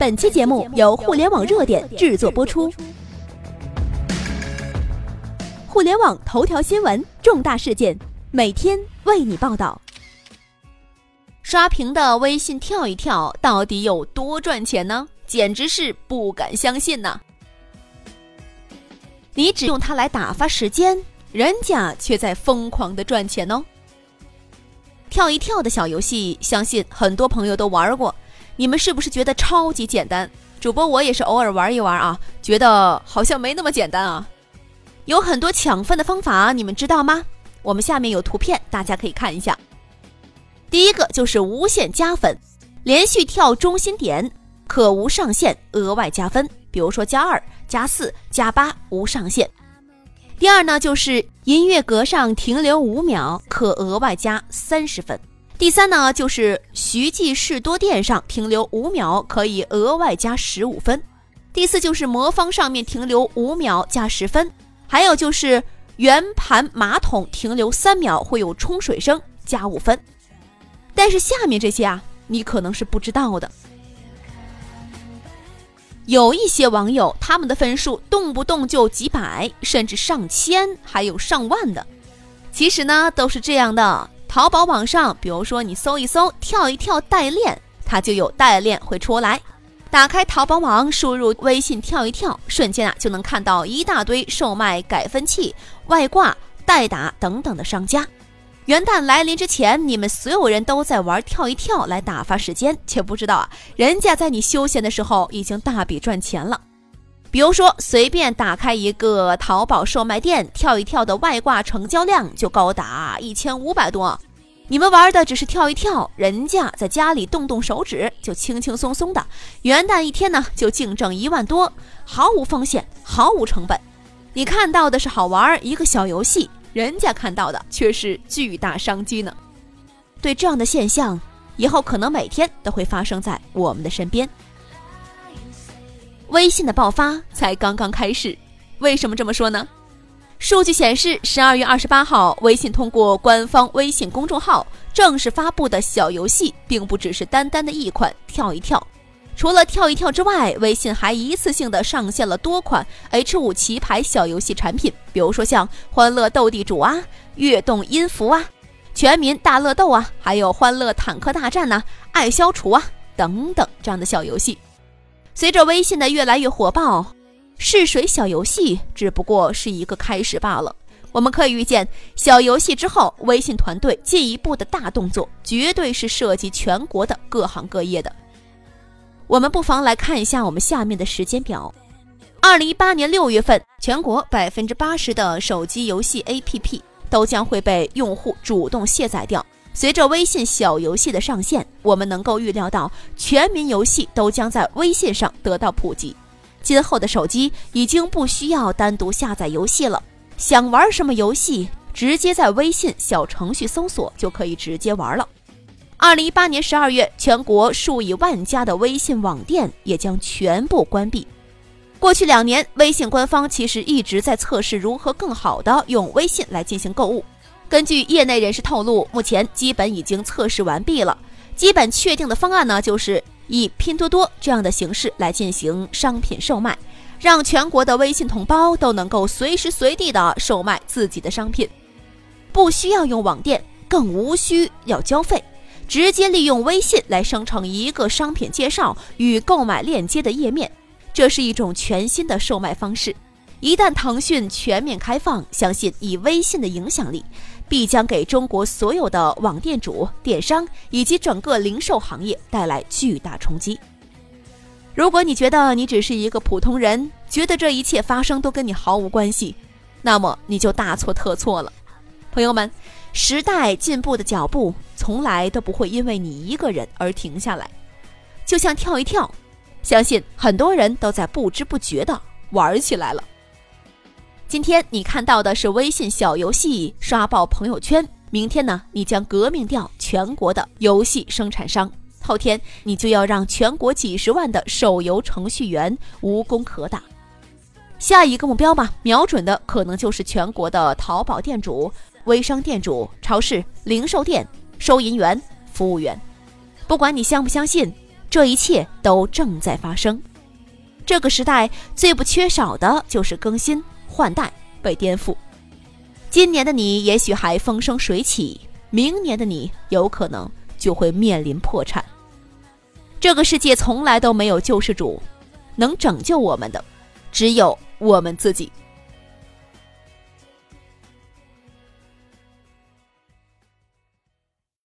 本期节目由互联网热点制作播出。互联网头条新闻，重大事件，每天为你报道。刷屏的微信跳一跳到底有多赚钱呢？简直是不敢相信呐！你只用它来打发时间，人家却在疯狂的赚钱哦。跳一跳的小游戏，相信很多朋友都玩过。你们是不是觉得超级简单？主播我也是偶尔玩一玩啊，觉得好像没那么简单啊。有很多抢分的方法，你们知道吗？我们下面有图片，大家可以看一下。第一个就是无限加分，连续跳中心点可无上限额外加分，比如说加二、加四、加八无上限。第二呢，就是音乐格上停留五秒可额外加三十分。第三呢，就是徐记士多店上停留五秒可以额外加十五分；第四就是魔方上面停留五秒加十分；还有就是圆盘马桶停留三秒会有冲水声加五分。但是下面这些啊，你可能是不知道的。有一些网友他们的分数动不动就几百，甚至上千，还有上万的。其实呢，都是这样的。淘宝网上，比如说你搜一搜“跳一跳代练”，它就有代练会出来。打开淘宝网，输入微信“跳一跳”，瞬间啊就能看到一大堆售卖改分器、外挂、代打等等的商家。元旦来临之前，你们所有人都在玩跳一跳来打发时间，却不知道啊，人家在你休闲的时候已经大笔赚钱了。比如说，随便打开一个淘宝售卖店，跳一跳的外挂成交量就高达一千五百多。你们玩的只是跳一跳，人家在家里动动手指就轻轻松松的，元旦一天呢就净挣一万多，毫无风险，毫无成本。你看到的是好玩一个小游戏，人家看到的却是巨大商机呢。对这样的现象，以后可能每天都会发生在我们的身边。微信的爆发才刚刚开始，为什么这么说呢？数据显示，十二月二十八号，微信通过官方微信公众号正式发布的小游戏，并不只是单单的一款跳一跳。除了跳一跳之外，微信还一次性的上线了多款 H 五棋牌小游戏产品，比如说像欢乐斗地主啊、跃动音符啊、全民大乐斗啊，还有欢乐坦克大战呐、爱消除啊等等这样的小游戏。随着微信的越来越火爆，试水小游戏只不过是一个开始罢了。我们可以预见，小游戏之后，微信团队进一步的大动作绝对是涉及全国的各行各业的。我们不妨来看一下我们下面的时间表：二零一八年六月份，全国百分之八十的手机游戏 APP 都将会被用户主动卸载掉。随着微信小游戏的上线，我们能够预料到，全民游戏都将在微信上得到普及。今后的手机已经不需要单独下载游戏了，想玩什么游戏，直接在微信小程序搜索就可以直接玩了。二零一八年十二月，全国数以万家的微信网店也将全部关闭。过去两年，微信官方其实一直在测试如何更好的用微信来进行购物。根据业内人士透露，目前基本已经测试完毕了。基本确定的方案呢，就是以拼多多这样的形式来进行商品售卖，让全国的微信同胞都能够随时随地的售卖自己的商品，不需要用网店，更无需要交费，直接利用微信来生成一个商品介绍与购买链接的页面。这是一种全新的售卖方式。一旦腾讯全面开放，相信以微信的影响力，必将给中国所有的网店主、电商以及整个零售行业带来巨大冲击。如果你觉得你只是一个普通人，觉得这一切发生都跟你毫无关系，那么你就大错特错了。朋友们，时代进步的脚步从来都不会因为你一个人而停下来，就像跳一跳，相信很多人都在不知不觉的玩起来了。今天你看到的是微信小游戏刷爆朋友圈，明天呢，你将革命掉全国的游戏生产商，后天你就要让全国几十万的手游程序员无功可打。下一个目标吧，瞄准的可能就是全国的淘宝店主、微商店主、超市、零售店、收银员、服务员。不管你相不相信，这一切都正在发生。这个时代最不缺少的就是更新换代、被颠覆。今年的你也许还风生水起，明年的你有可能就会面临破产。这个世界从来都没有救世主，能拯救我们的只有我们自己。